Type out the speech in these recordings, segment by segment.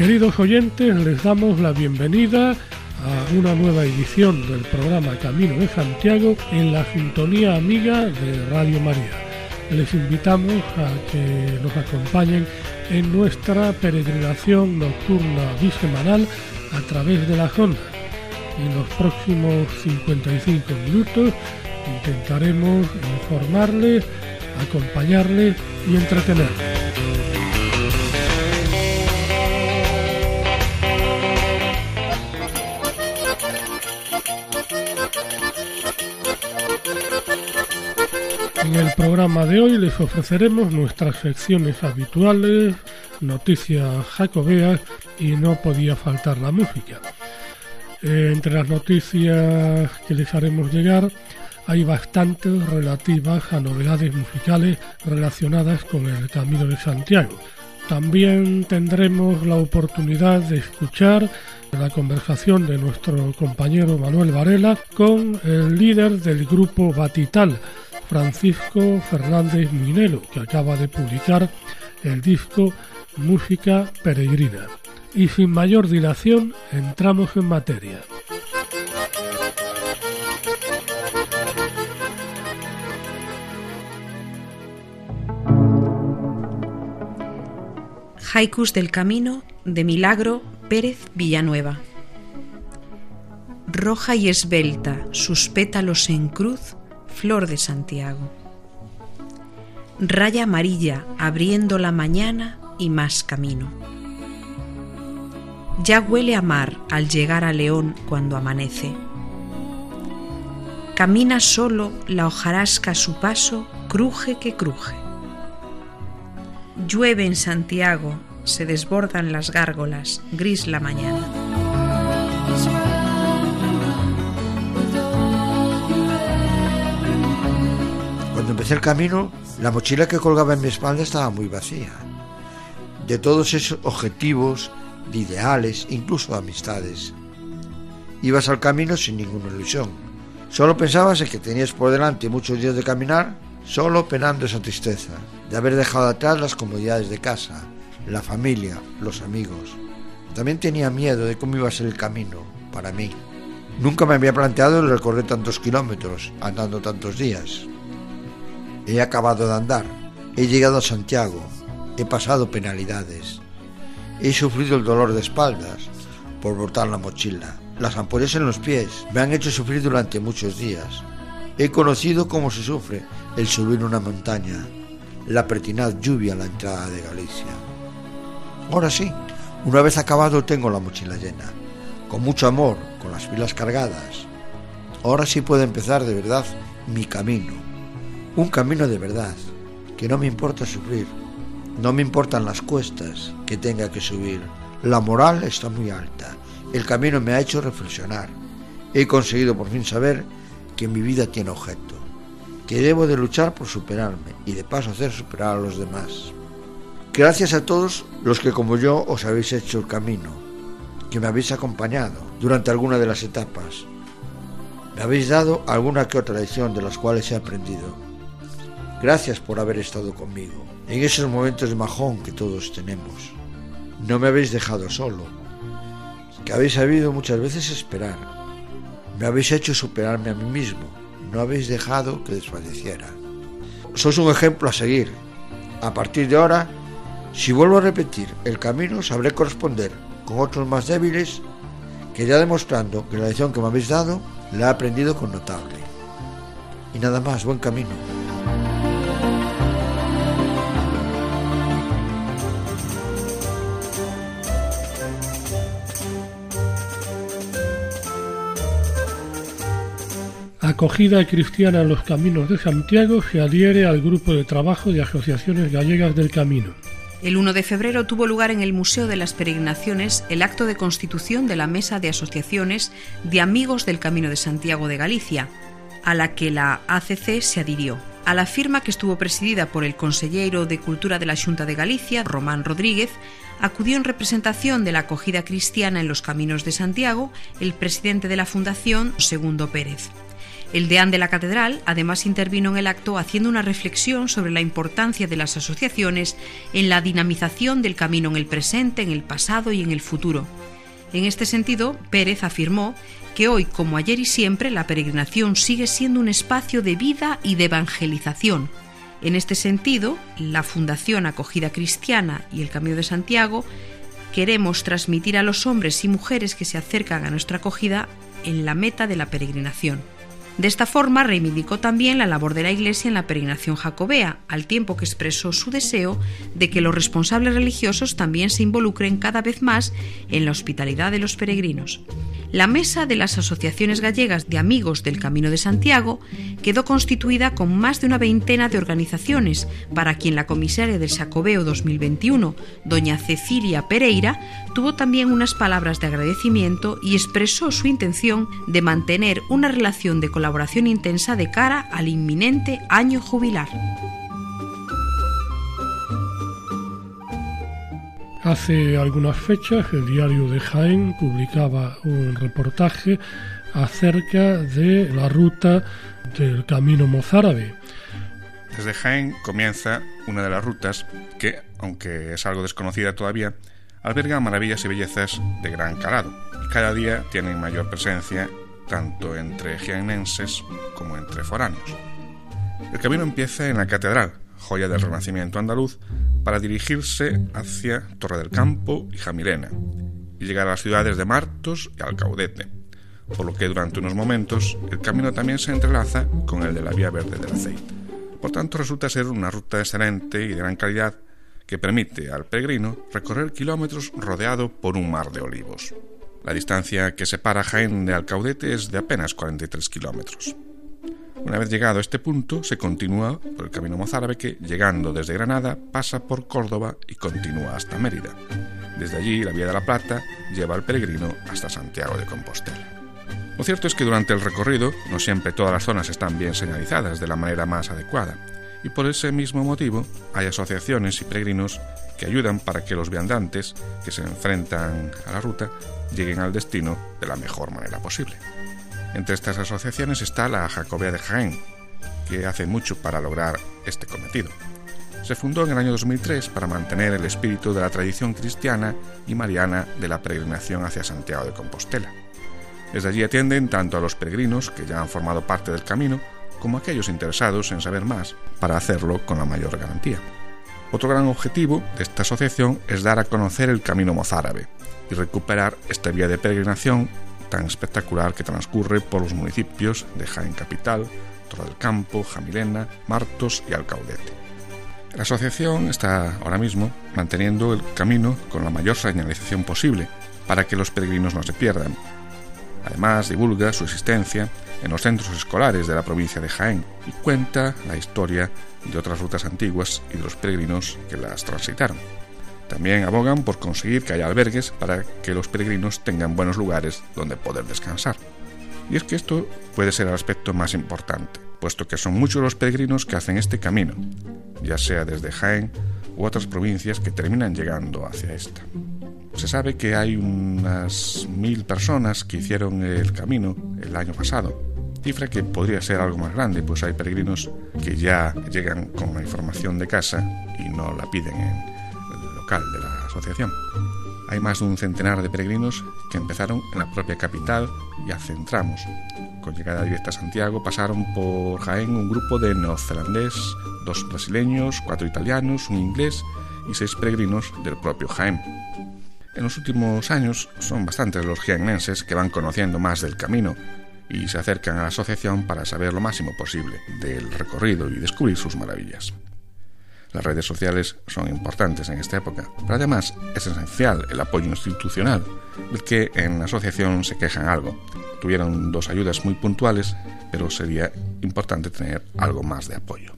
Queridos oyentes, les damos la bienvenida a una nueva edición del programa Camino de Santiago en la sintonía amiga de Radio María. Les invitamos a que nos acompañen en nuestra peregrinación nocturna bisemanal a través de la zona. En los próximos 55 minutos intentaremos informarles, acompañarles y entretenerles. Programa de hoy les ofreceremos nuestras secciones habituales, noticias jacobeas y no podía faltar la música. Eh, entre las noticias que les haremos llegar hay bastantes relativas a novedades musicales relacionadas con el Camino de Santiago. También tendremos la oportunidad de escuchar la conversación de nuestro compañero Manuel Varela con el líder del grupo Batital, Francisco Fernández Minero, que acaba de publicar el disco Música Peregrina. Y sin mayor dilación, entramos en materia. Haikus del Camino de Milagro Pérez Villanueva. Roja y esbelta, sus pétalos en cruz, flor de Santiago. Raya amarilla abriendo la mañana y más camino. Ya huele a mar al llegar a León cuando amanece. Camina solo la hojarasca a su paso, cruje que cruje. Llueve en Santiago, se desbordan las gárgolas, gris la mañana. Empecé el camino, la mochila que colgaba en mi espalda estaba muy vacía. De todos esos objetivos, de ideales, incluso de amistades. Ibas al camino sin ninguna ilusión. Solo pensabas en que tenías por delante muchos días de caminar, solo penando esa tristeza, de haber dejado atrás las comodidades de casa, la familia, los amigos. También tenía miedo de cómo iba a ser el camino para mí. Nunca me había planteado el recorrer tantos kilómetros, andando tantos días. He acabado de andar, he llegado a Santiago, he pasado penalidades, he sufrido el dolor de espaldas por botar la mochila. Las ampollas en los pies me han hecho sufrir durante muchos días. He conocido cómo se sufre el subir una montaña, la pertinaz lluvia a la entrada de Galicia. Ahora sí, una vez acabado tengo la mochila llena, con mucho amor, con las pilas cargadas. Ahora sí puedo empezar de verdad mi camino un camino de verdad, que no me importa sufrir, no me importan las cuestas que tenga que subir. La moral está muy alta, el camino me ha hecho reflexionar. He conseguido por fin saber que mi vida tiene objeto, que debo de luchar por superarme y de paso hacer superar a los demás. Gracias a todos los que como yo os habéis hecho el camino, que me habéis acompañado durante alguna de las etapas. Me habéis dado alguna que otra lección de las cuales he aprendido Gracias por haber estado conmigo en esos momentos de majón que todos tenemos. No me habéis dejado solo, que habéis sabido muchas veces esperar. Me habéis hecho superarme a mí mismo. No habéis dejado que desfalleciera. Sois un ejemplo a seguir. A partir de ahora, si vuelvo a repetir el camino, sabré corresponder con otros más débiles que ya demostrando que la lección que me habéis dado la he aprendido con notable. Y nada más, buen camino. Acogida Cristiana en los Caminos de Santiago se adhiere al grupo de trabajo de asociaciones gallegas del Camino. El 1 de febrero tuvo lugar en el Museo de las Peregrinaciones el acto de constitución de la Mesa de Asociaciones de Amigos del Camino de Santiago de Galicia, a la que la ACC se adhirió. A la firma que estuvo presidida por el consejero de Cultura de la Junta de Galicia, Román Rodríguez, acudió en representación de la acogida cristiana en los caminos de Santiago el presidente de la Fundación, Segundo Pérez. El deán de la catedral además intervino en el acto haciendo una reflexión sobre la importancia de las asociaciones en la dinamización del camino en el presente, en el pasado y en el futuro. En este sentido, Pérez afirmó que hoy, como ayer y siempre, la peregrinación sigue siendo un espacio de vida y de evangelización. En este sentido, la Fundación Acogida Cristiana y el Camino de Santiago queremos transmitir a los hombres y mujeres que se acercan a nuestra acogida en la meta de la peregrinación. De esta forma reivindicó también la labor de la Iglesia en la peregrinación jacobea, al tiempo que expresó su deseo de que los responsables religiosos también se involucren cada vez más en la hospitalidad de los peregrinos. La Mesa de las Asociaciones Gallegas de Amigos del Camino de Santiago quedó constituida con más de una veintena de organizaciones, para quien la comisaria del Sacobeo 2021, doña Cecilia Pereira, tuvo también unas palabras de agradecimiento y expresó su intención de mantener una relación de colaboración intensa de cara al inminente año jubilar. Hace algunas fechas el diario de Jaén publicaba un reportaje acerca de la ruta del Camino Mozárabe. Desde Jaén comienza una de las rutas que, aunque es algo desconocida todavía, alberga maravillas y bellezas de gran calado y cada día tienen mayor presencia tanto entre jienenses como entre foráneos. El camino empieza en la catedral, joya del Renacimiento andaluz, para dirigirse hacia Torre del Campo y Jamilena, y llegar a las ciudades de Martos y Alcaudete, por lo que durante unos momentos el camino también se entrelaza con el de la Vía Verde del Aceite. Por tanto, resulta ser una ruta excelente y de gran calidad que permite al peregrino recorrer kilómetros rodeado por un mar de olivos. La distancia que separa Jaén de Alcaudete es de apenas 43 kilómetros. Una vez llegado a este punto, se continúa por el camino mozárabe que, llegando desde Granada, pasa por Córdoba y continúa hasta Mérida. Desde allí, la Vía de la Plata lleva al peregrino hasta Santiago de Compostela. Lo cierto es que durante el recorrido no siempre todas las zonas están bien señalizadas de la manera más adecuada, y por ese mismo motivo hay asociaciones y peregrinos que ayudan para que los viandantes que se enfrentan a la ruta lleguen al destino de la mejor manera posible. Entre estas asociaciones está la Jacobea de Jaén, que hace mucho para lograr este cometido. Se fundó en el año 2003 para mantener el espíritu de la tradición cristiana y mariana de la peregrinación hacia Santiago de Compostela. Desde allí atienden tanto a los peregrinos que ya han formado parte del camino como aquellos interesados en saber más para hacerlo con la mayor garantía. Otro gran objetivo de esta asociación es dar a conocer el camino mozárabe y recuperar esta vía de peregrinación tan espectacular que transcurre por los municipios de Jaén Capital, Torre del Campo, Jamilena, Martos y Alcaudete. La asociación está ahora mismo manteniendo el camino con la mayor señalización posible para que los peregrinos no se pierdan. Además, divulga su existencia en los centros escolares de la provincia de Jaén y cuenta la historia de otras rutas antiguas y de los peregrinos que las transitaron. También abogan por conseguir que haya albergues para que los peregrinos tengan buenos lugares donde poder descansar. Y es que esto puede ser el aspecto más importante, puesto que son muchos los peregrinos que hacen este camino, ya sea desde Jaén u otras provincias que terminan llegando hacia esta. Se sabe que hay unas mil personas que hicieron el camino el año pasado, cifra que podría ser algo más grande, pues hay peregrinos que ya llegan con la información de casa y no la piden en de la asociación. Hay más de un centenar de peregrinos que empezaron en la propia capital y hacen tramos. Con llegada directa a Santiago pasaron por Jaén un grupo de neozelandés, dos brasileños, cuatro italianos, un inglés y seis peregrinos del propio Jaén. En los últimos años son bastantes los jiennenses que van conociendo más del camino y se acercan a la asociación para saber lo máximo posible del recorrido y descubrir sus maravillas. Las redes sociales son importantes en esta época, pero además es esencial el apoyo institucional, del que en la asociación se quejan algo. Tuvieron dos ayudas muy puntuales, pero sería importante tener algo más de apoyo.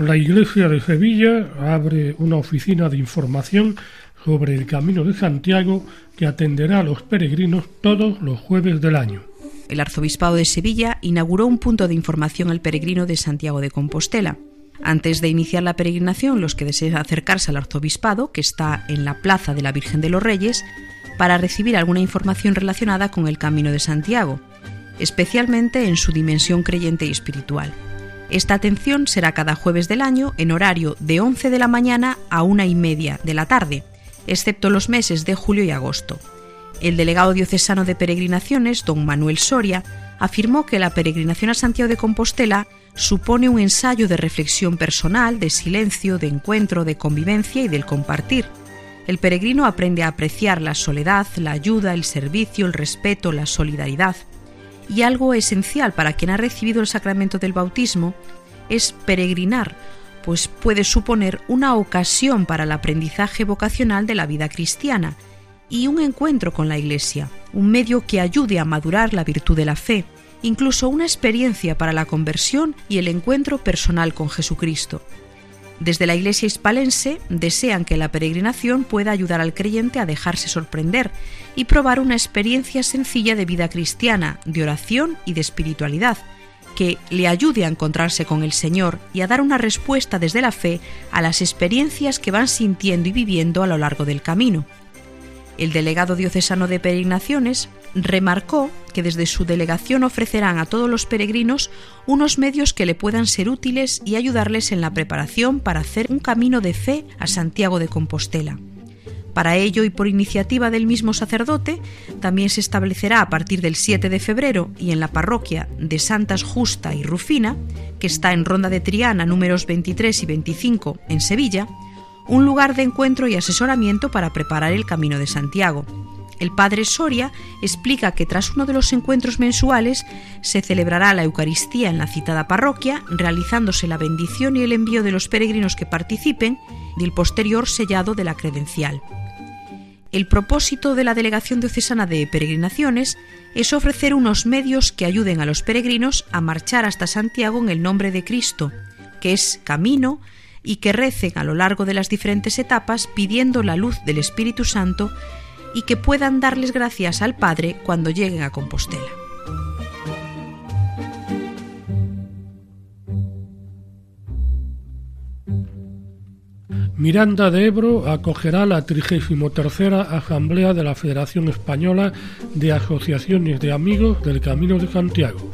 La Iglesia de Sevilla abre una oficina de información sobre el Camino de Santiago que atenderá a los peregrinos todos los jueves del año. El Arzobispado de Sevilla inauguró un punto de información al peregrino de Santiago de Compostela. Antes de iniciar la peregrinación, los que deseen acercarse al arzobispado, que está en la Plaza de la Virgen de los Reyes, para recibir alguna información relacionada con el Camino de Santiago, especialmente en su dimensión creyente y espiritual. Esta atención será cada jueves del año en horario de 11 de la mañana a una y media de la tarde, excepto los meses de julio y agosto. El delegado diocesano de peregrinaciones, don Manuel Soria, afirmó que la peregrinación a Santiago de Compostela supone un ensayo de reflexión personal, de silencio, de encuentro, de convivencia y del compartir. El peregrino aprende a apreciar la soledad, la ayuda, el servicio, el respeto, la solidaridad. Y algo esencial para quien ha recibido el sacramento del bautismo es peregrinar, pues puede suponer una ocasión para el aprendizaje vocacional de la vida cristiana y un encuentro con la Iglesia, un medio que ayude a madurar la virtud de la fe, incluso una experiencia para la conversión y el encuentro personal con Jesucristo. Desde la Iglesia hispalense desean que la peregrinación pueda ayudar al creyente a dejarse sorprender y probar una experiencia sencilla de vida cristiana, de oración y de espiritualidad, que le ayude a encontrarse con el Señor y a dar una respuesta desde la fe a las experiencias que van sintiendo y viviendo a lo largo del camino. El delegado diocesano de peregrinaciones remarcó que desde su delegación ofrecerán a todos los peregrinos unos medios que le puedan ser útiles y ayudarles en la preparación para hacer un camino de fe a Santiago de Compostela. Para ello y por iniciativa del mismo sacerdote, también se establecerá a partir del 7 de febrero y en la parroquia de Santas Justa y Rufina, que está en Ronda de Triana números 23 y 25 en Sevilla, un lugar de encuentro y asesoramiento para preparar el Camino de Santiago. El padre Soria explica que tras uno de los encuentros mensuales se celebrará la Eucaristía en la citada parroquia, realizándose la bendición y el envío de los peregrinos que participen y el posterior sellado de la credencial. El propósito de la Delegación Diocesana de Peregrinaciones es ofrecer unos medios que ayuden a los peregrinos a marchar hasta Santiago en el nombre de Cristo, que es camino, y que recen a lo largo de las diferentes etapas pidiendo la luz del Espíritu Santo y que puedan darles gracias al Padre cuando lleguen a Compostela. Miranda de Ebro acogerá la 33 Asamblea de la Federación Española de Asociaciones de Amigos del Camino de Santiago.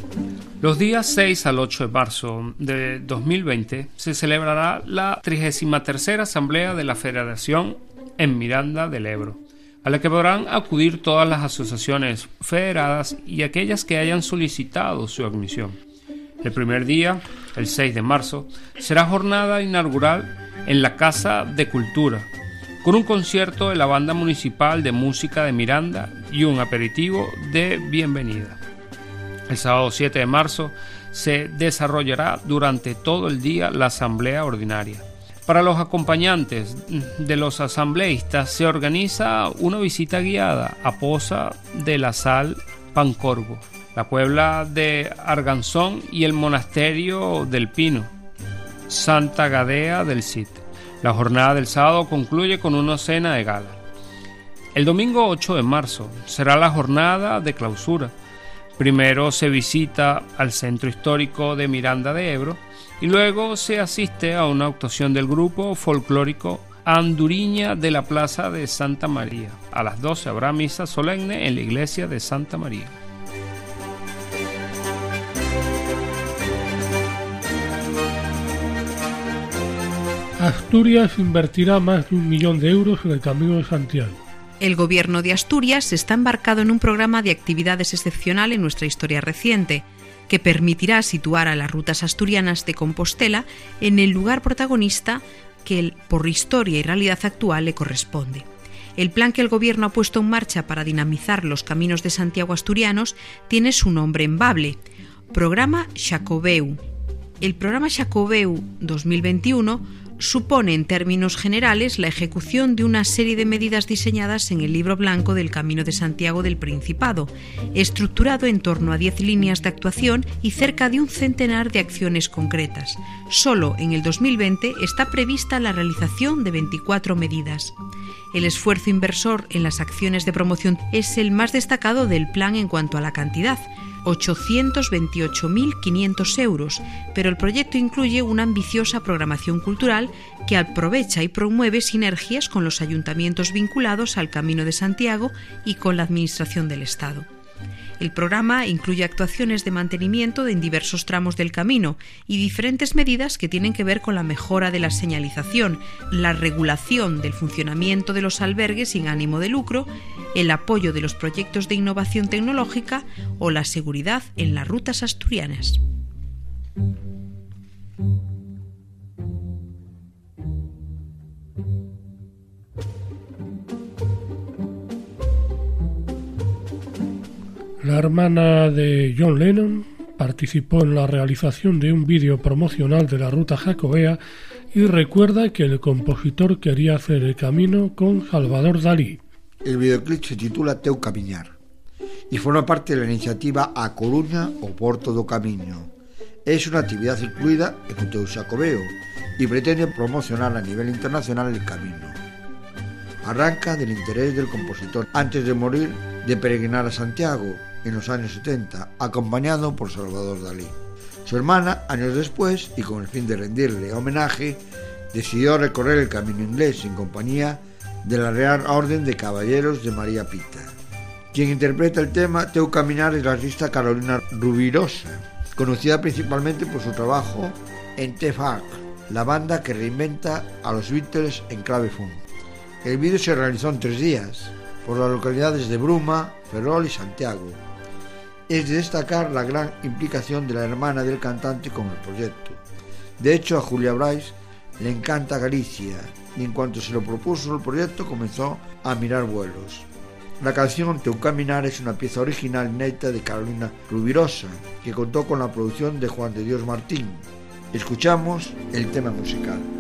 Los días 6 al 8 de marzo de 2020 se celebrará la 33 Asamblea de la Federación en Miranda del Ebro, a la que podrán acudir todas las asociaciones federadas y aquellas que hayan solicitado su admisión. El primer día, el 6 de marzo, será jornada inaugural en la Casa de Cultura, con un concierto de la Banda Municipal de Música de Miranda y un aperitivo de bienvenida. El sábado 7 de marzo se desarrollará durante todo el día la asamblea ordinaria. Para los acompañantes de los asambleístas se organiza una visita guiada a Poza de la Sal Pancorvo, la Puebla de Arganzón y el Monasterio del Pino, Santa Gadea del Cid. La jornada del sábado concluye con una cena de gala. El domingo 8 de marzo será la jornada de clausura Primero se visita al centro histórico de Miranda de Ebro y luego se asiste a una actuación del grupo folclórico Anduriña de la Plaza de Santa María. A las 12 habrá misa solemne en la iglesia de Santa María. Asturias invertirá más de un millón de euros en el Camino de Santiago. El Gobierno de Asturias está embarcado en un programa de actividades excepcional en nuestra historia reciente, que permitirá situar a las rutas asturianas de Compostela en el lugar protagonista que por historia y realidad actual le corresponde. El plan que el Gobierno ha puesto en marcha para dinamizar los caminos de Santiago asturianos tiene su nombre en Bable, Programa Jacobeu. El programa Jacobeu 2021 supone en términos generales la ejecución de una serie de medidas diseñadas en el libro blanco del Camino de Santiago del Principado, estructurado en torno a 10 líneas de actuación y cerca de un centenar de acciones concretas. Solo en el 2020 está prevista la realización de 24 medidas. El esfuerzo inversor en las acciones de promoción es el más destacado del plan en cuanto a la cantidad, 828.500 euros, pero el proyecto incluye una ambiciosa programación cultural que aprovecha y promueve sinergias con los ayuntamientos vinculados al Camino de Santiago y con la Administración del Estado. El programa incluye actuaciones de mantenimiento en diversos tramos del camino y diferentes medidas que tienen que ver con la mejora de la señalización, la regulación del funcionamiento de los albergues sin ánimo de lucro, el apoyo de los proyectos de innovación tecnológica o la seguridad en las rutas asturianas. La hermana de John Lennon participó en la realización de un vídeo promocional de la ruta jacobea y recuerda que el compositor quería hacer el camino con Salvador Dalí. El videoclip se titula Teu Camiñar y forma parte de la iniciativa A Coruña o Porto do Camiño. Es una actividad incluida en el Teu Xacobeo y pretende promocionar a nivel internacional el camino. Arranca del interés del compositor antes de morir de peregrinar a Santiago en los años 70, acompañado por Salvador Dalí. Su hermana, años después, y con el fin de rendirle homenaje, decidió recorrer el camino inglés en compañía de la Real Orden de Caballeros de María Pita. Quien interpreta el tema Teu Caminar es la artista Carolina Rubirosa, conocida principalmente por su trabajo en T-Funk, la banda que reinventa a los Beatles en clave funk. El vídeo se realizó en tres días, por las localidades de Bruma, Ferrol y Santiago, es de destacar la gran implicación de la hermana del cantante con el proyecto. De hecho, a Julia Bryce le encanta Galicia y en cuanto se lo propuso el proyecto comenzó a mirar vuelos. La canción Teu Caminar es una pieza original neta de Carolina Rubirosa que contó con la producción de Juan de Dios Martín. Escuchamos el tema musical.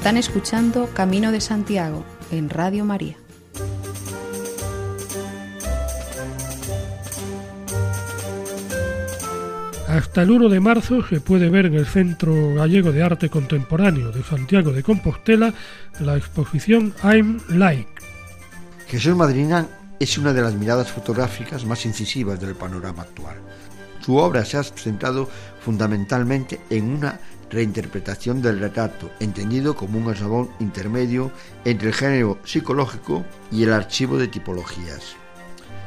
Están escuchando Camino de Santiago en Radio María. Hasta el 1 de marzo se puede ver en el Centro Gallego de Arte Contemporáneo de Santiago de Compostela la exposición I'm Like. Jesús Madrina es una de las miradas fotográficas más incisivas del panorama actual. Su obra se ha centrado fundamentalmente en una reinterpretación del retrato, entendido como un eslabón intermedio entre el género psicológico y el archivo de tipologías.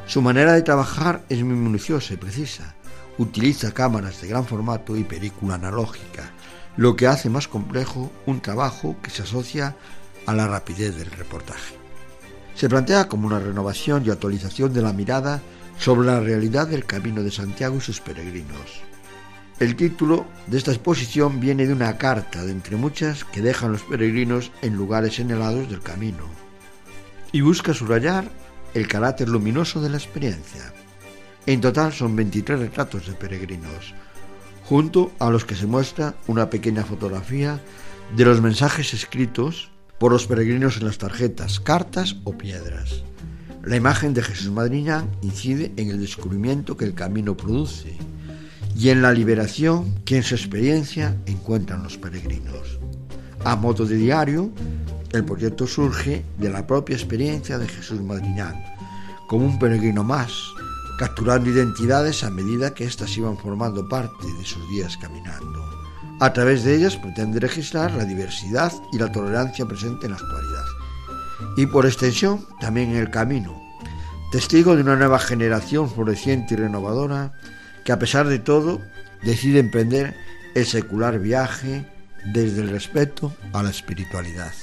Su manera de trabajar es muy minuciosa y precisa. Utiliza cámaras de gran formato y película analógica, lo que hace más complejo un trabajo que se asocia a la rapidez del reportaje. Se plantea como una renovación y actualización de la mirada sobre la realidad del Camino de Santiago y sus peregrinos. El título de esta exposición viene de una carta de entre muchas que dejan los peregrinos en lugares señalados del camino y busca subrayar el carácter luminoso de la experiencia. En total son 23 retratos de peregrinos, junto a los que se muestra una pequeña fotografía de los mensajes escritos por los peregrinos en las tarjetas, cartas o piedras. La imagen de Jesús Madriñán incide en el descubrimiento que el camino produce y en la liberación que en su experiencia encuentran los peregrinos. A modo de diario, el proyecto surge de la propia experiencia de Jesús Madriñán, como un peregrino más, capturando identidades a medida que éstas iban formando parte de sus días caminando. A través de ellas pretende registrar la diversidad y la tolerancia presente en la actualidad. Y por extensión, también en el camino, testigo de una nueva generación floreciente y renovadora que a pesar de todo decide emprender el secular viaje desde el respeto a la espiritualidad.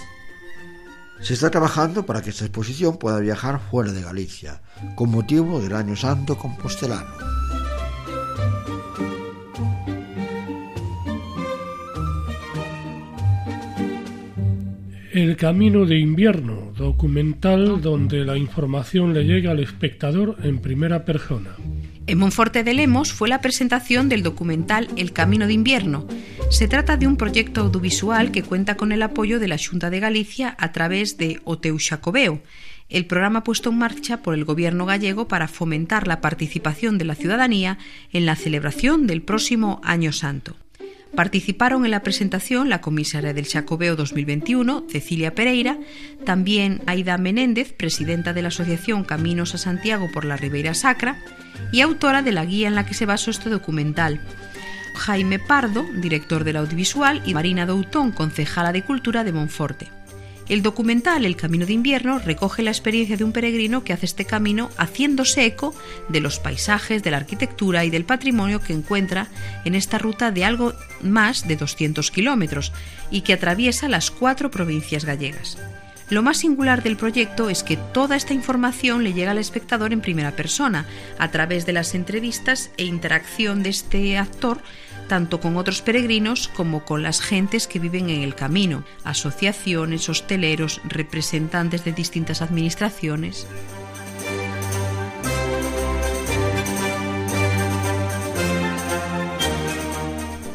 Se está trabajando para que esta exposición pueda viajar fuera de Galicia, con motivo del Año Santo Compostelano. El Camino de Invierno, documental donde la información le llega al espectador en primera persona. En Monforte de Lemos fue la presentación del documental El Camino de Invierno. Se trata de un proyecto audiovisual que cuenta con el apoyo de la Junta de Galicia a través de Oteu Xacobeo, el programa puesto en marcha por el gobierno gallego para fomentar la participación de la ciudadanía en la celebración del próximo Año Santo. Participaron en la presentación la comisaria del Chacobeo 2021, Cecilia Pereira, también Aida Menéndez, presidenta de la Asociación Caminos a Santiago por la Ribeira Sacra, y autora de la guía en la que se basó este documental. Jaime Pardo, director del audiovisual, y Marina Doutón, concejala de Cultura de Monforte. El documental El Camino de Invierno recoge la experiencia de un peregrino que hace este camino haciéndose eco de los paisajes, de la arquitectura y del patrimonio que encuentra en esta ruta de algo más de 200 kilómetros y que atraviesa las cuatro provincias gallegas. Lo más singular del proyecto es que toda esta información le llega al espectador en primera persona, a través de las entrevistas e interacción de este actor tanto con otros peregrinos como con las gentes que viven en el camino, asociaciones, hosteleros, representantes de distintas administraciones.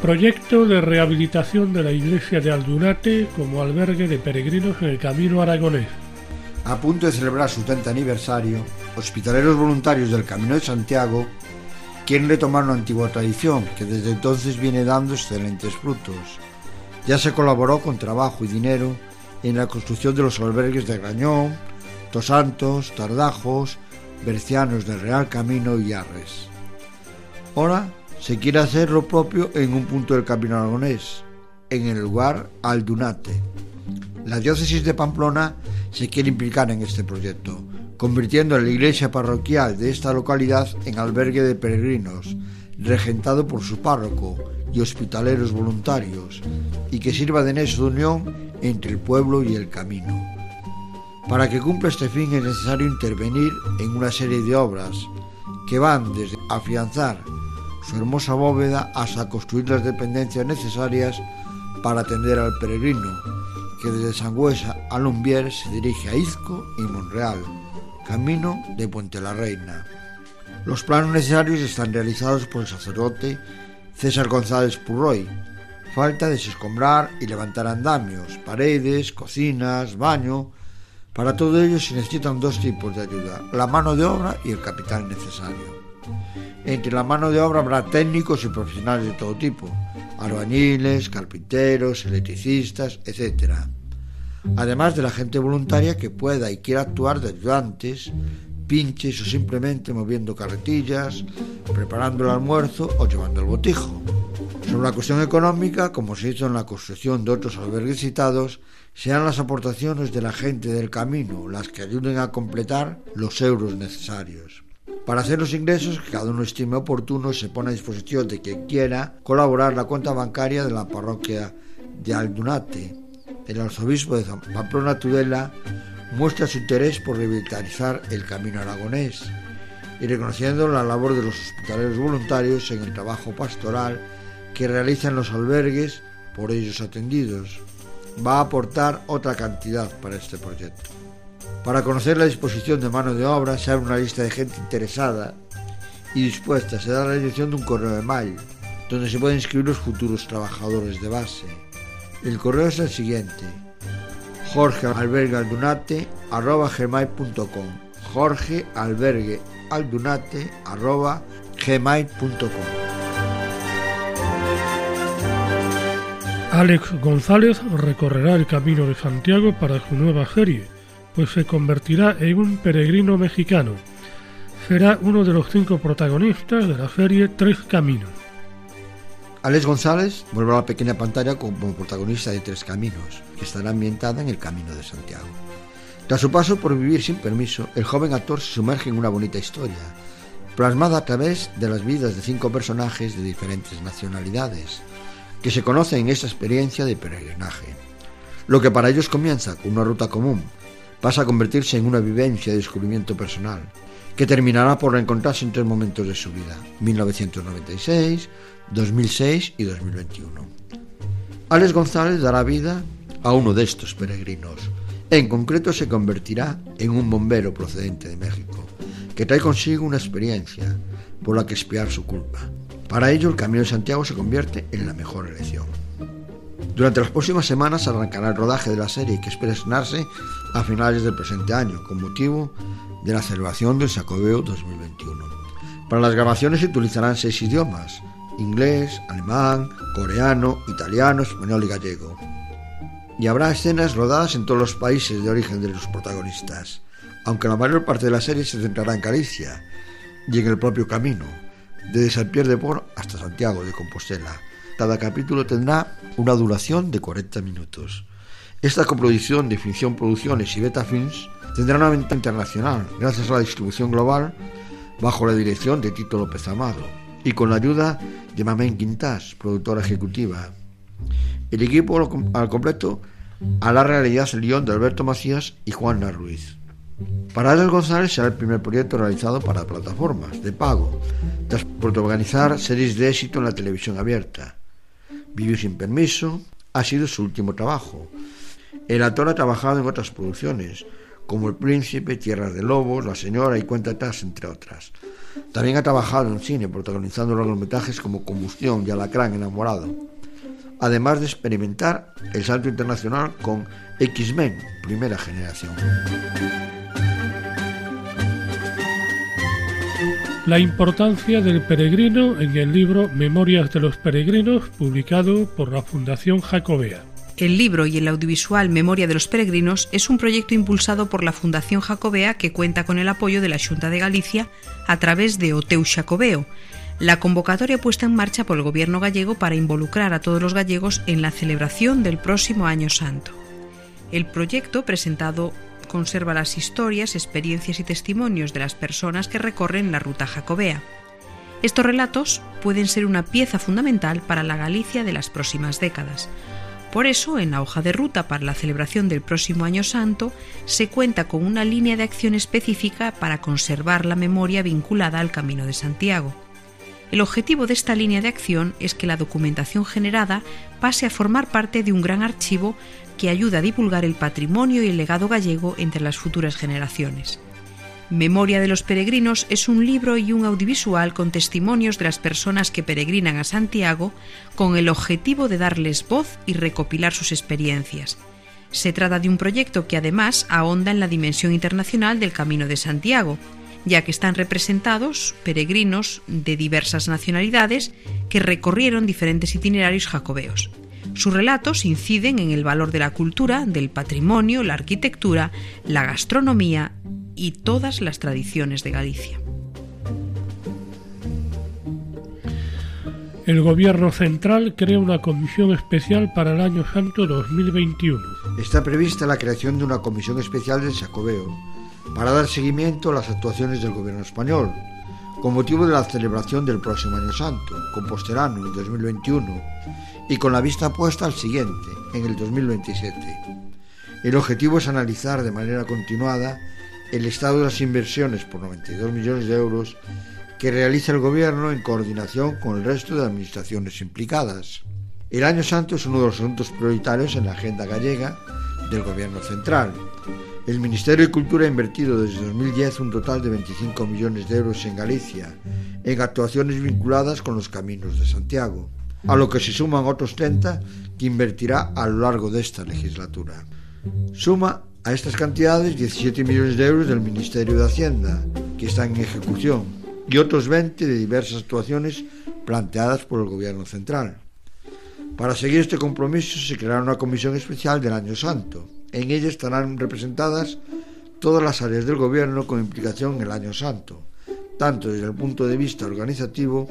Proyecto de rehabilitación de la iglesia de Aldunate como albergue de peregrinos en el Camino Aragonés. A punto de celebrar su 30 aniversario, hospitaleros voluntarios del Camino de Santiago quieren retomar una antigua tradición que desde entonces viene dando excelentes frutos. Ya se colaboró con trabajo y dinero en la construcción de los albergues de Grañón, Tosantos, Tardajos, Bercianos del Real Camino y Arres. Ahora se quiere hacer lo propio en un punto del Camino Aragonés, en el lugar Aldunate. La diócesis de Pamplona se quiere implicar en este proyecto, convirtiendo la iglesia parroquial de esta localidad en albergue de peregrinos, regentado por su párroco y hospitaleros voluntarios, y que sirva de nexo de unión entre el pueblo y el camino. Para que cumpla este fin es necesario intervenir en una serie de obras que van desde afianzar su hermosa bóveda hasta construir las dependencias necesarias para atender al peregrino, que desde Sangüesa a Lumbier se dirige a Izco y Monreal, camino de Puente la Reina. Los planos necesarios están realizados por el sacerdote César González Purroy. Falta desescombrar y levantar andamios, paredes, cocinas, baño. Para todo ello se necesitan dos tipos de ayuda, la mano de obra y el capital necesario. Entre la mano de obra habrá técnicos y profesionales de todo tipo, albañiles, carpinteros, electricistas, etc. Además de la gente voluntaria que pueda y quiera actuar de ayudantes, pinches o simplemente moviendo carretillas, preparando el almuerzo o llevando el botijo. Sobre la cuestión económica, como se hizo en la construcción de otros albergues citados, sean las aportaciones de la gente del camino las que ayuden a completar los euros necesarios. Para hacer los ingresos que cada uno estime oportuno, se pone a disposición de quien quiera colaborar la cuenta bancaria de la parroquia de Aldunate. El arzobispo de Pamplona Tudela muestra su interés por revitalizar el camino aragonés y reconociendo la labor de los hospitaleros voluntarios en el trabajo pastoral que realizan los albergues por ellos atendidos. Va a aportar otra cantidad para este proyecto. Para conocer la disposición de mano de obra se abre una lista de gente interesada y dispuesta. Se da la dirección de un correo de mail donde se pueden inscribir los futuros trabajadores de base. El correo es el siguiente: jorgealberguealdunate@gmail.com. jorgealberguealdunate@gmail.com. Alex González recorrerá el camino de Santiago para su nueva serie pues se convertirá en un peregrino mexicano. Será uno de los cinco protagonistas de la serie Tres Caminos. Alex González vuelve a la pequeña pantalla como protagonista de Tres Caminos, que estará ambientada en el Camino de Santiago. Tras su paso por vivir sin permiso, el joven actor se sumerge en una bonita historia, plasmada a través de las vidas de cinco personajes de diferentes nacionalidades, que se conocen en esta experiencia de peregrinaje. Lo que para ellos comienza con una ruta común, pasa a convertirse en una vivencia de descubrimiento personal, que terminará por reencontrarse en tres momentos de su vida, 1996, 2006 y 2021. Alex González dará vida a uno de estos peregrinos. En concreto se convertirá en un bombero procedente de México, que trae consigo una experiencia por la que espiar su culpa. Para ello el Camino de Santiago se convierte en la mejor elección. Durante las próximas semanas arrancará el rodaje de la serie que espera estrenarse a finales del presente año, con motivo de la celebración del Sacobeo 2021. Para las grabaciones se utilizarán seis idiomas, inglés, alemán, coreano, italiano, español y gallego. Y habrá escenas rodadas en todos los países de origen de los protagonistas, aunque la mayor parte de la serie se centrará en Galicia y en el propio camino, desde San Pierre de Port hasta Santiago de Compostela, cada capítulo tendrá una duración de 40 minutos. Esta coproducción de Ficción Producciones y Beta Films tendrá una venta internacional gracias a la distribución global bajo la dirección de Tito López Amado y con la ayuda de Mamén Quintas, productora ejecutiva. El equipo al completo a la realidad León de Alberto Macías y Juana Ruiz. Parales González será el primer proyecto realizado para plataformas de pago, tras protagonizar series de éxito en la televisión abierta. Vivió sin permiso ha sido su último trabajo. El actor ha trabajado en otras producciones, como El Príncipe, Tierras de Lobos, La Señora y Cuenta atrás, entre otras. También ha trabajado en cine, protagonizando largometrajes como Combustión y Alacrán enamorado, además de experimentar el salto internacional con X-Men, primera generación. La importancia del peregrino en el libro Memorias de los Peregrinos, publicado por la Fundación Jacobea. El libro y el audiovisual Memoria de los Peregrinos es un proyecto impulsado por la Fundación Jacobea que cuenta con el apoyo de la Junta de Galicia a través de Oteu Jacobeo, la convocatoria puesta en marcha por el gobierno gallego para involucrar a todos los gallegos en la celebración del próximo Año Santo. El proyecto, presentado, conserva las historias, experiencias y testimonios de las personas que recorren la ruta jacobea. Estos relatos pueden ser una pieza fundamental para la Galicia de las próximas décadas, por eso, en la hoja de ruta para la celebración del próximo Año Santo, se cuenta con una línea de acción específica para conservar la memoria vinculada al Camino de Santiago. El objetivo de esta línea de acción es que la documentación generada pase a formar parte de un gran archivo que ayuda a divulgar el patrimonio y el legado gallego entre las futuras generaciones. Memoria de los Peregrinos es un libro y un audiovisual con testimonios de las personas que peregrinan a Santiago con el objetivo de darles voz y recopilar sus experiencias. Se trata de un proyecto que además ahonda en la dimensión internacional del Camino de Santiago, ya que están representados peregrinos de diversas nacionalidades que recorrieron diferentes itinerarios jacobeos. Sus relatos inciden en el valor de la cultura, del patrimonio, la arquitectura, la gastronomía y todas las tradiciones de Galicia. El Gobierno Central crea una comisión especial para el Año Santo 2021. Está prevista la creación de una comisión especial del Sacobeo para dar seguimiento a las actuaciones del Gobierno español con motivo de la celebración del próximo Año Santo, Composterano, en 2021, y con la vista puesta al siguiente, en el 2027. El objetivo es analizar de manera continuada el estado de las inversiones por 92 millones de euros que realiza el Gobierno en coordinación con el resto de administraciones implicadas. El Año Santo es uno de los asuntos prioritarios en la agenda gallega del Gobierno central. El Ministerio de Cultura ha invertido desde 2010 un total de 25 millones de euros en Galicia en actuaciones vinculadas con los caminos de Santiago, a lo que se suman otros 30 que invertirá a lo largo de esta legislatura. Suma a estas cantidades 17 millones de euros del Ministerio de Hacienda, que están en ejecución, y otros 20 de diversas actuaciones planteadas por el Gobierno central. Para seguir este compromiso se creará una comisión especial del Año Santo. En ella estarán representadas todas las áreas del Gobierno con implicación en el Año Santo, tanto desde el punto de vista organizativo,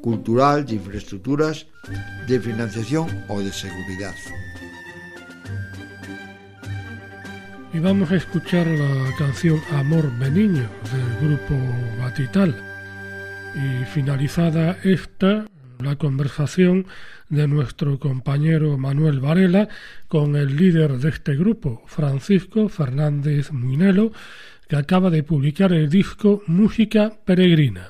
cultural, de infraestructuras, de financiación o de seguridad. Y vamos a escuchar la canción Amor Beniño del grupo Batital. Y finalizada esta, la conversación de nuestro compañero Manuel Varela con el líder de este grupo, Francisco Fernández Muinelo, que acaba de publicar el disco Música Peregrina.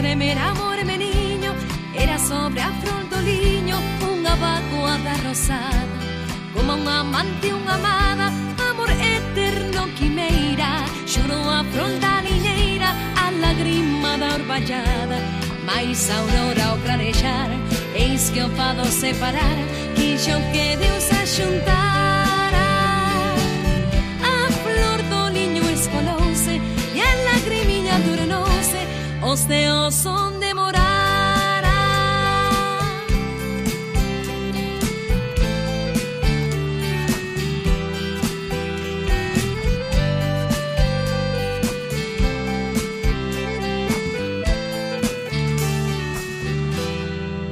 Tremer amor meniño Era sobre a flor do liño Unha vacoa da rosada Como unha amante unha amada Amor eterno quimeira Xurou a fronda liñeira A lagrima da orballada Mais aurora ao clarejar Eis que o fado separar Quixo que Deus a xuntara durnouse os teos son de morara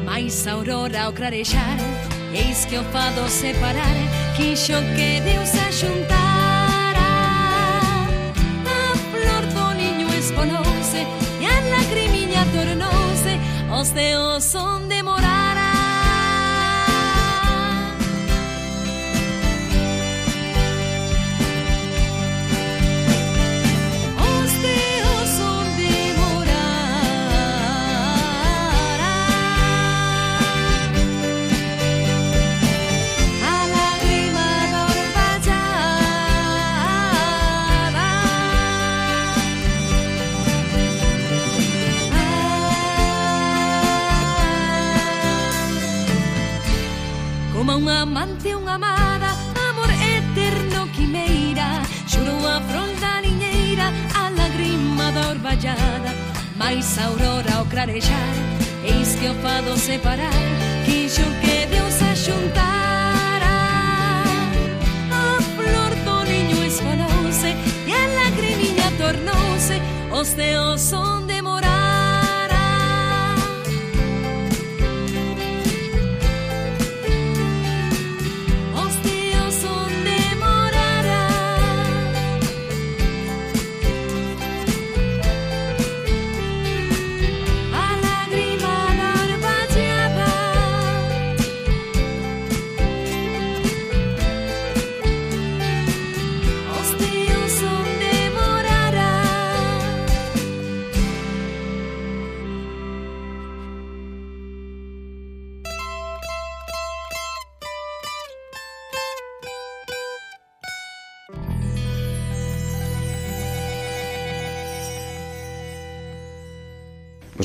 Mais Mais aurora ao clarejar Eis que o fado separar Quixo que Deus a xuntara lagrimiña tornouse Os deos son de un amante, unha amada Amor eterno, quimeira Xuro a fronda niñeira A lagrima da orballada Mais a aurora o clarejar Eis que o fado separar Quixo que Deus a xuntara A flor do niño esfalouse E a lagrimiña tornouse Os teos son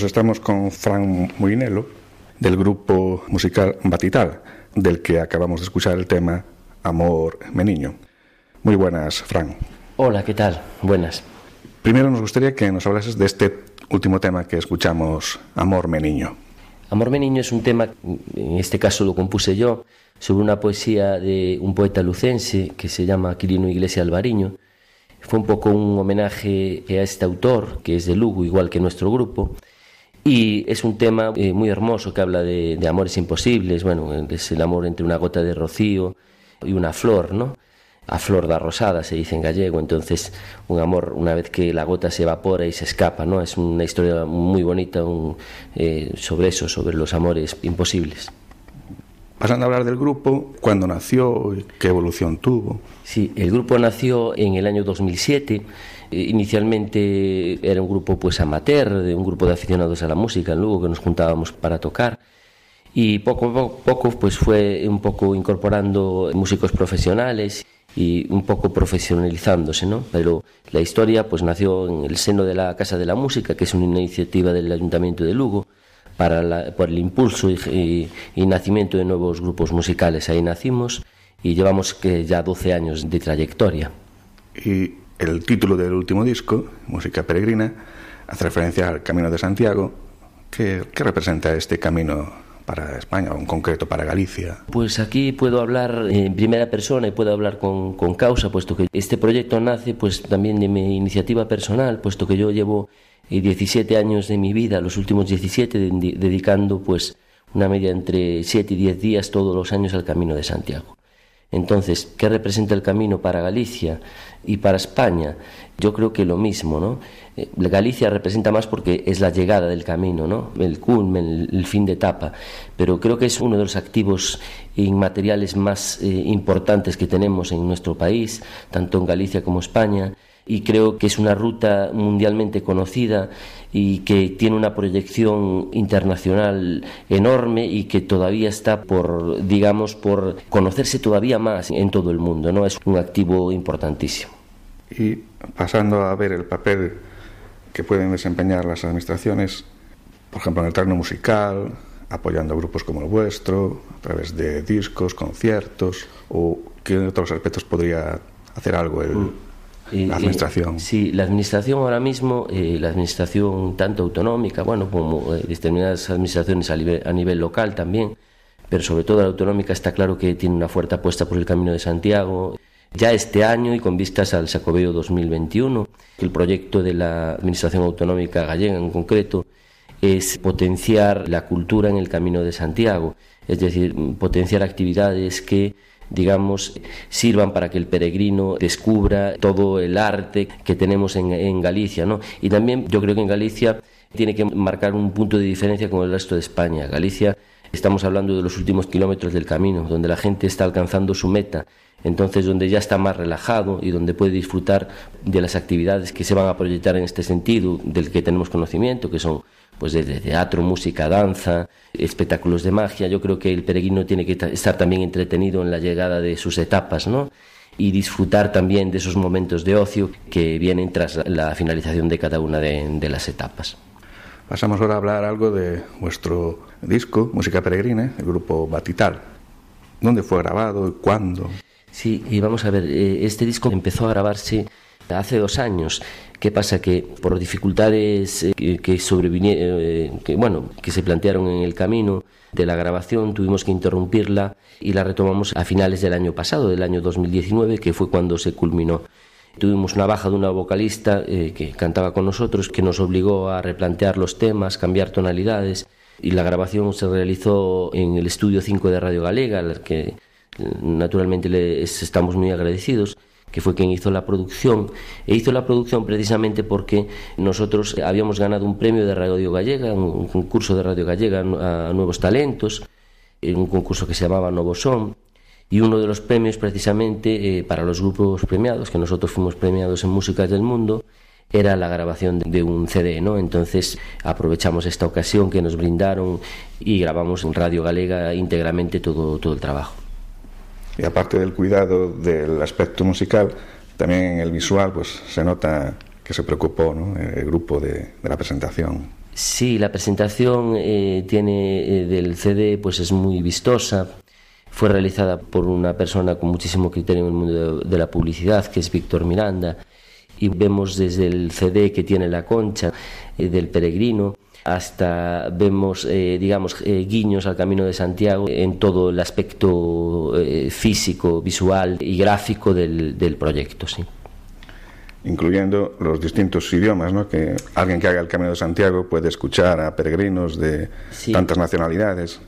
Pues estamos con Fran Muinelo, del grupo musical Batital, del que acabamos de escuchar el tema Amor Meniño. Muy buenas, Fran. Hola, ¿qué tal? Buenas. Primero nos gustaría que nos hablases de este último tema que escuchamos, Amor Meniño. Amor Meniño es un tema, en este caso lo compuse yo, sobre una poesía de un poeta lucense que se llama Quirino Iglesia Alvariño. Fue un poco un homenaje a este autor, que es de Lugo, igual que nuestro grupo. Y es un tema eh, muy hermoso que habla de, de amores imposibles, bueno, es el amor entre una gota de rocío y una flor, ¿no? A flor da rosada se dice en gallego, entonces un amor una vez que la gota se evapora y se escapa, ¿no? Es una historia muy bonita un, eh, sobre eso, sobre los amores imposibles. Pasando a hablar del grupo, cuándo nació qué evolución tuvo. Sí, el grupo nació en el año 2007. Eh, Inicialmente era un grupo pues amateur, de un grupo de aficionados a la música en Lugo que nos juntábamos para tocar. Y poco a poco, poco pues fue un poco incorporando músicos profesionales y un poco profesionalizándose, ¿no? Pero la historia pues nació en el seno de la Casa de la Música, que es una iniciativa del Ayuntamiento de Lugo para la- por el impulso y, y- y nacimiento de nuevos grupos musicales. Ahí nacimos y llevamos que ya 12 años de trayectoria. Y el título del último disco, Música Peregrina, hace referencia al Camino de Santiago. ¿Qué, qué representa este camino para España o en concreto para Galicia? Pues aquí puedo hablar en primera persona y puedo hablar con, causa, puesto que este proyecto nace pues también de mi iniciativa personal, puesto que yo llevo eh, 17 años de mi vida, los últimos 17, de- dedicando pues una media entre 7 y 10 días todos los años al Camino de Santiago. Entonces, ¿qué representa el camino para Galicia y para España? Yo creo que lo mismo, ¿no? Eh, Galicia representa más porque es la llegada del camino, ¿no? El culmen, el, fin de etapa. Pero creo que es uno de los activos inmateriales más eh, importantes que tenemos en nuestro país, tanto en Galicia como España. Y creo que es una ruta mundialmente conocida y que tiene una proyección internacional enorme y que todavía está por, digamos, por conocerse todavía más en todo el mundo, ¿no? Es un activo importantísimo. Y pasando a ver el papel que pueden desempeñar las administraciones, por ejemplo, en el terreno musical, apoyando a grupos como el vuestro, a través de discos, conciertos, o qué otros aspectos podría hacer algo el, Eh, la administración. eh, sí, la administración ahora mismo, eh, la administración tanto autonómica, bueno, como eh, determinadas administraciones a nivel, a nivel local también, pero sobre todo la autonómica está claro que tiene una fuerte apuesta por el Camino de Santiago. Ya este año y con vistas al Sacobeo 2021, el proyecto de la Administración Autonómica gallega en concreto es potenciar la cultura en el Camino de Santiago, es decir, potenciar actividades que digamos, sirvan para que el peregrino descubra todo el arte que tenemos en, Galicia, ¿no? Y también yo creo que en Galicia tiene que marcar un punto de diferencia con el resto de España. Galicia, estamos hablando de los últimos kilómetros del camino, donde la gente está alcanzando su meta, entonces donde ya está más relajado y donde puede disfrutar de las actividades que se van a proyectar en este sentido, del que tenemos conocimiento, que son pues desde teatro, música, danza, espectáculos de magia. Yo creo que el peregrino tiene que estar también entretenido en la llegada de sus etapas, ¿no? y disfrutar también de esos momentos de ocio que vienen tras la finalización de cada una de las etapas. Pasamos ahora a hablar algo de vuestro disco, Música Peregrina, el grupo Batital. ¿Dónde fue grabado y cuándo? Sí, y vamos a ver, eh, este disco empezó a grabarse hace dos años. ¿Qué pasa? Que por dificultades eh, que, eh, que, bueno, que se plantearon en el camino de la grabación, tuvimos que interrumpirla y la retomamos a finales del año pasado, del año 2019, que fue cuando se culminó. Tuvimos una baja de una vocalista eh, que cantaba con nosotros, que nos obligó a replantear los temas, cambiar tonalidades, y la grabación se realizó en el estudio 5 de Radio Galega, al que naturalmente les estamos muy agradecidos que fue quien hizo la producción, e hizo la producción precisamente porque nosotros habíamos ganado un premio de Radio Gallega, un concurso de Radio Gallega a nuevos talentos, en un concurso que se llamaba Novo Son, y uno de los premios precisamente eh, para los grupos premiados, que nosotros fuimos premiados en Músicas del Mundo, era la grabación de un CD, ¿no? Entonces aprovechamos esta ocasión que nos brindaron y grabamos en Radio Galega íntegramente todo, todo el trabajo. Y aparte del cuidado del aspecto musical, también en el visual pues se nota que se preocupó el grupo de, de la presentación. Sí, la presentación eh, tiene eh, del CD pues es muy vistosa, fue realizada por una persona con muchísimo criterio en el mundo de, la publicidad, que es Víctor Miranda, y vemos desde el CD que tiene la concha eh, del peregrino, hasta vemos, eh, digamos, eh, guiños al Camino de Santiago en todo el aspecto físico, visual y gráfico del, del proyecto, sí incluyendo los distintos idiomas, ¿no? que alguien que haga el Camino de Santiago puede escuchar a peregrinos de tantas nacionalidades.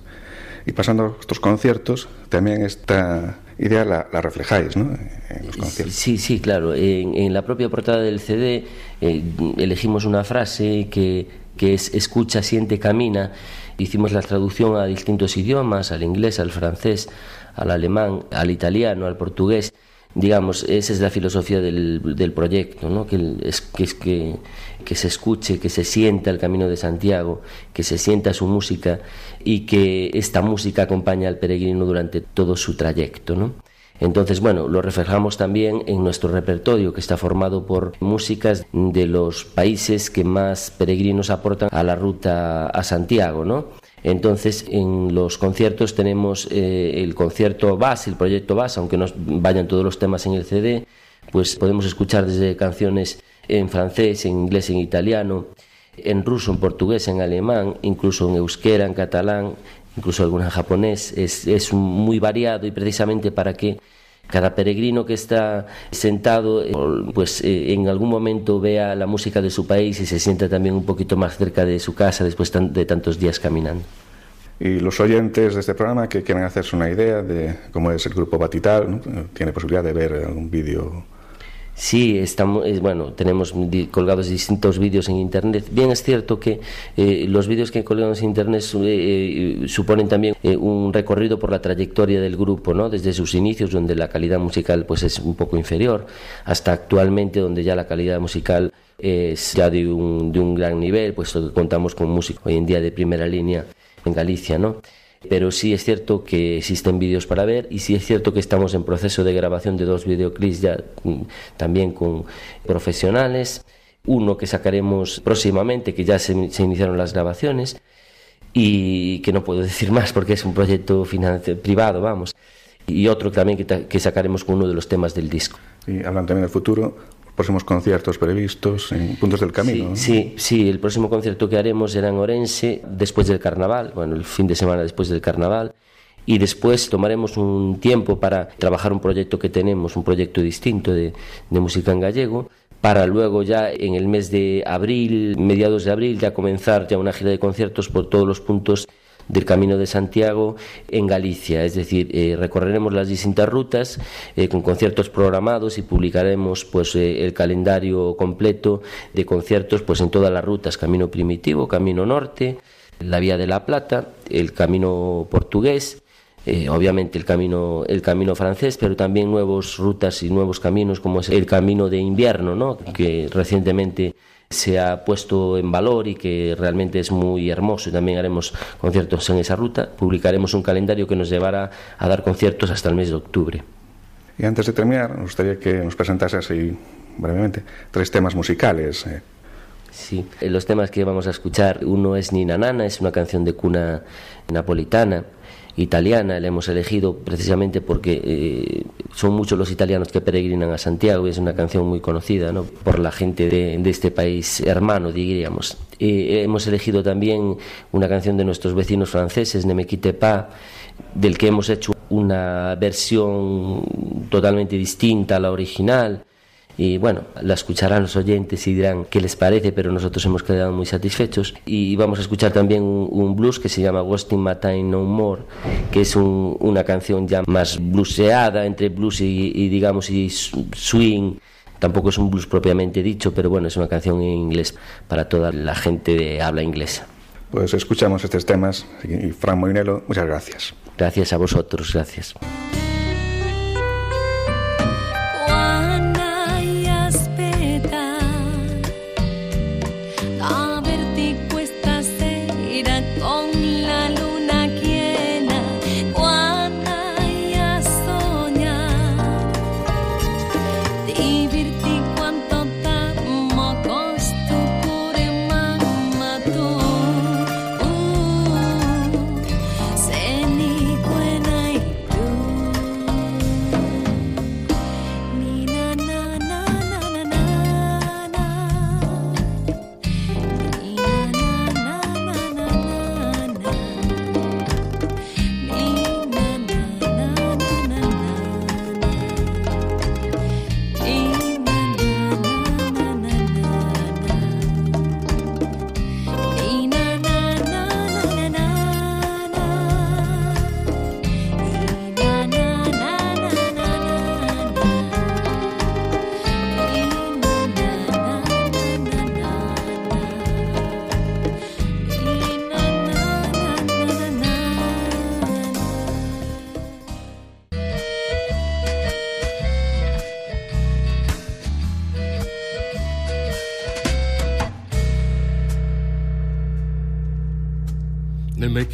Y pasando a estos conciertos, también esta idea la, reflejáis ¿no? en los conciertos. Sí, sí, claro. En, la propia portada del CD eh, elegimos una frase que, que es escucha, siente, camina. Hicimos la traducción a distintos idiomas, al inglés, al francés, al alemán, al italiano, al portugués digamos, esa es la filosofía del, del proyecto, ¿no? que, es, que, que, se escuche, que se sienta el camino de Santiago, que se sienta su música y que esta música acompaña al peregrino durante todo su trayecto. ¿no? Entonces, bueno, lo reflejamos también en nuestro repertorio, que está formado por músicas de los países que más peregrinos aportan a la ruta a Santiago, ¿no? Entonces, en los conciertos tenemos eh, el concierto BAS, el proyecto BAS, aunque no vayan todos los temas en el CD, pues podemos escuchar desde canciones en francés, en inglés, en italiano, en ruso, en portugués, en alemán, incluso en euskera, en catalán, incluso alguna en japonés. Es, muy variado y precisamente para que cada peregrino que está sentado, eh, pues eh, en algún momento vea la música de su país y se sienta también un poquito más cerca de su casa después de tantos días caminando. Y los oyentes de este programa que quieren hacerse una idea de cómo es el grupo Batital, ¿no? tiene posibilidad de ver algún vídeo Sí, estamos, bueno, tenemos colgados distintos vídeos en Internet. Bien es cierto que eh, los vídeos que colgamos en Internet eh, eh, suponen también un recorrido por la trayectoria del grupo, ¿no? Desde sus inicios, donde la calidad musical pues es un poco inferior, hasta actualmente, donde ya la calidad musical es ya de un, de un gran nivel, puesto que contamos con músicos hoy en día de primera línea en Galicia, ¿no? Pero sí es cierto que existen vídeos para ver y sí es cierto que estamos en proceso de grabación de dos videoclips ya mm, también con profesionales, uno que sacaremos próximamente, que ya se, iniciaron las grabaciones. Y que no puedo decir más porque es un proyecto privado, vamos, y otro también que, que sacaremos con uno de los temas del disco. Y hablan también del futuro, próximos conciertos previstos en puntos del camino. Sí, sí, el próximo concierto que haremos será en Orense después del carnaval, bueno, el fin de semana después del carnaval. Y después tomaremos un tiempo para trabajar un proyecto que tenemos, un proyecto distinto de, de música en gallego, para luego ya en el mes de abril, mediados de abril, ya comenzar ya una gira de conciertos por todos los puntos del Camino de Santiago en Galicia. Es decir, eh, recorreremos las distintas rutas eh, con conciertos programados y publicaremos pues eh, el calendario completo de conciertos pues en todas las rutas, Camino Primitivo, Camino Norte, la Vía de la Plata, el Camino Portugués obviamente el camino, el camino francés, pero también nuevas rutas y nuevos caminos como es el camino de invierno, ¿no? que recientemente se ha puesto en valor y que realmente es muy hermoso y también haremos conciertos en esa ruta. Publicaremos un calendario que nos llevará a dar conciertos hasta el mes de octubre. Y antes de terminar, me gustaría que nos presentase así brevemente tres temas musicales. Eh. Sí, eh, los temas que vamos a escuchar, uno es Nina Nana, es una canción de cuna napolitana italiana, la hemos elegido precisamente porque eh, son muchos los italianos que peregrinan a Santiago y es una canción muy conocida ¿no? por la gente de, este país hermano, diríamos. Eh, hemos elegido también una canción de nuestros vecinos franceses, Ne me quitte pas, del que hemos hecho una versión totalmente distinta a la original y bueno, la escucharán los oyentes y dirán qué les parece, pero nosotros hemos quedado muy satisfechos. Y vamos a escuchar también un, blues que se llama Ghosting My Time No More, que es una canción ya más blueseada, entre blues y, digamos y swing. Tampoco es un blues propiamente dicho, pero bueno, es una canción en inglés para toda la gente de habla inglesa. Pues escuchamos estos temas y Fran Moinelo, muchas gracias. Gracias a vosotros, gracias.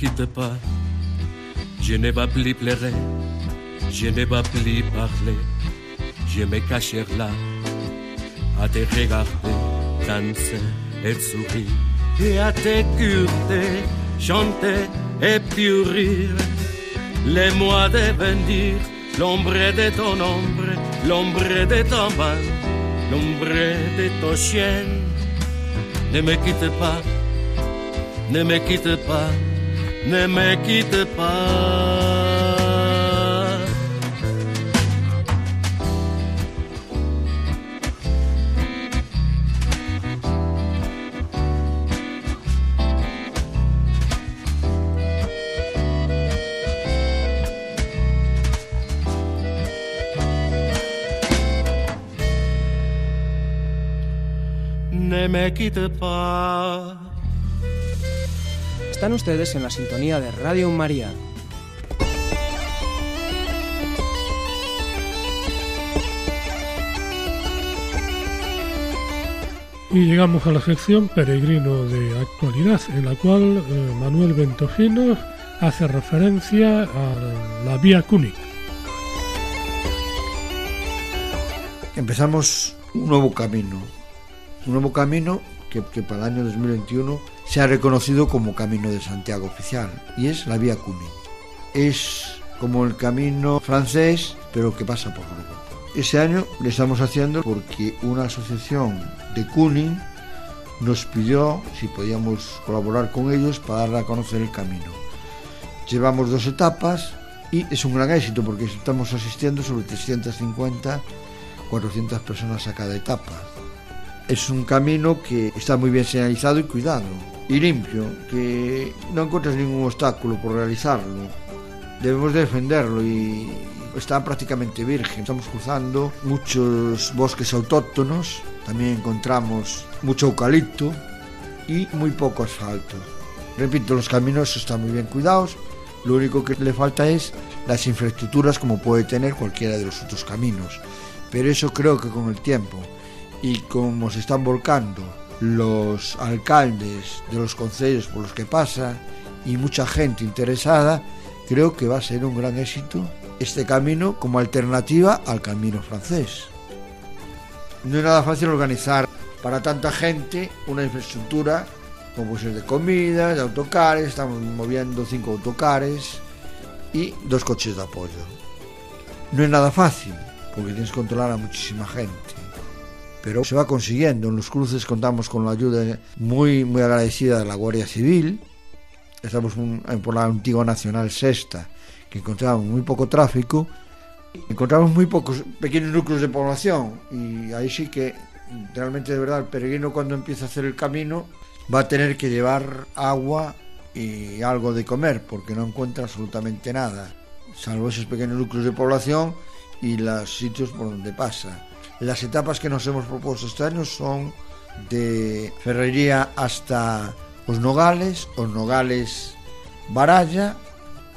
Quitte pas. Je ne vais plus pleurer, je ne vais plus parler. Je me cacher là, à te regarder, danser et sourire. Et à t'écouter, chanter et puis rire. Les mois de venir, l'ombre de ton ombre, l'ombre de ton main, l'ombre de ton chien. Ne me quitte pas, ne me quitte pas ne me quitte pas. Ne me quitte pas. Están ustedes en la sintonía de Radio María. Y llegamos a la sección Peregrino de Actualidad, en la cual eh, Manuel Ventofino hace referencia a la vía Cúnica. Empezamos un nuevo camino, un nuevo camino que, que para el año 2021 se ha reconocido como Camino de Santiago oficial y es la Vía Cunin. Es como el camino francés, pero que pasa por Lugo. Ese año le estamos haciendo porque una asociación de Cunin nos pidió si podíamos colaborar con ellos para darle a conocer el camino. Llevamos dos etapas y es un gran éxito porque estamos asistiendo sobre 350, 400 personas a cada etapa. Es un camino que está muy bien señalizado y cuidado y limpio, que no encuentras ningún obstáculo por realizarlo. Debemos defenderlo y está prácticamente virgen. Estamos cruzando muchos bosques autóctonos, también encontramos mucho eucalipto y muy poco asfalto. Repito, los caminos están muy bien cuidados, lo único que le falta es las infraestructuras como puede tener cualquiera de los otros caminos. Pero eso creo que con el tiempo y como se están volcando los alcaldes de los concellos por los que pasa y mucha gente interesada, creo que va a ser un gran éxito este camino como alternativa al camino francés. No es nada fácil organizar para tanta gente una infraestructura como ser de comida, de autocares, estamos moviendo cinco autocares y dos coches de apoyo. No es nada fácil, porque tienes que controlar a muchísima gente. Pero se va consiguiendo. En los cruces contamos con la ayuda muy, muy agradecida de la Guardia Civil. Estamos por la antigua Nacional Sexta, que encontramos muy poco tráfico. Encontramos muy pocos pequeños núcleos de población y ahí sí que realmente de verdad el peregrino cuando empieza a hacer el camino va a tener que llevar agua y algo de comer porque no encuentra absolutamente nada, salvo esos pequeños núcleos de población y los sitios por donde pasa. Las etapas que nos hemos propuesto este año son de Ferrería hasta Os Nogales, Os Nogales Baralla,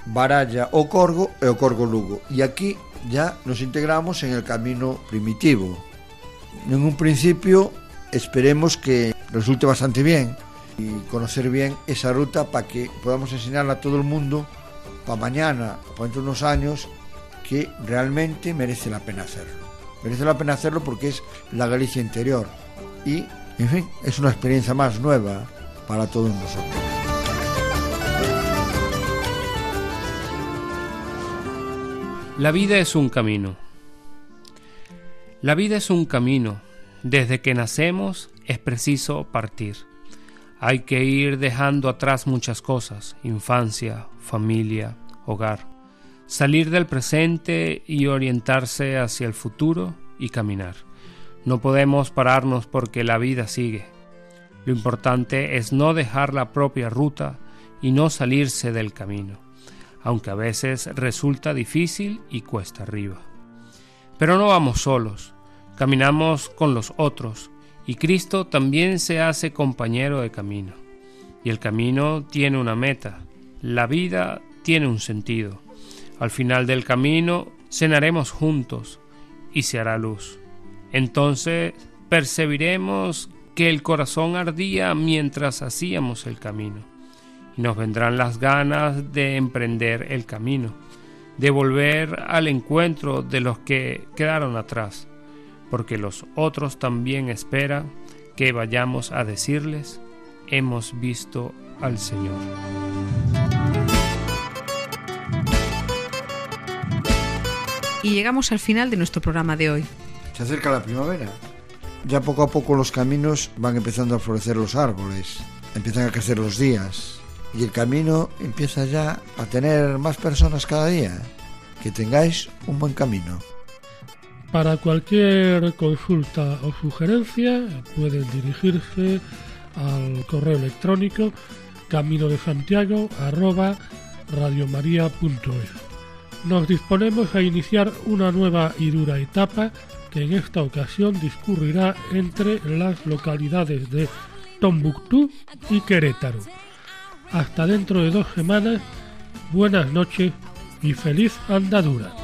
Baralla o Corgo e o Corgo Lugo. Y aquí ya nos integramos en el camino primitivo. En un principio esperemos que resulte bastante bien y conocer bien esa ruta para que podamos enseñarla a todo el mundo para mañana para dentro de unos años que realmente merece la pena hacerlo. Merece la pena hacerlo porque es la Galicia interior y, en fin, es una experiencia más nueva para todos nosotros. La vida es un camino. La vida es un camino. Desde que nacemos es preciso partir. Hay que ir dejando atrás muchas cosas, infancia, familia, hogar salir del presente y orientarse hacia el futuro y caminar. No podemos pararnos porque la vida sigue. Lo importante es no dejar la propia ruta y no salirse del camino, aunque a veces resulta difícil y cuesta arriba. Pero no vamos solos, caminamos con los otros, y Cristo también se hace compañero de camino. Y el camino tiene una meta, la vida tiene un sentido. Al final del camino cenaremos juntos y se hará luz. Entonces percibiremos que el corazón ardía mientras hacíamos el camino. Y nos vendrán las ganas de emprender el camino, de volver al encuentro de los que quedaron atrás, porque los otros también esperan que vayamos a decirles, hemos visto al Señor. Y llegamos al final de nuestro programa de hoy. Se acerca la primavera. Ya poco a poco los caminos van empezando a florecer los árboles, empiezan a crecer los días y el camino empieza ya a tener más personas cada día. Que tengáis un buen camino. Para cualquier consulta o sugerencia pueden dirigirse al correo electrónico camino de santiago nos disponemos a iniciar una nueva y dura etapa que en esta ocasión discurrirá entre las localidades de Tombuctú y Querétaro. Hasta dentro de dos semanas, buenas noches y feliz andadura.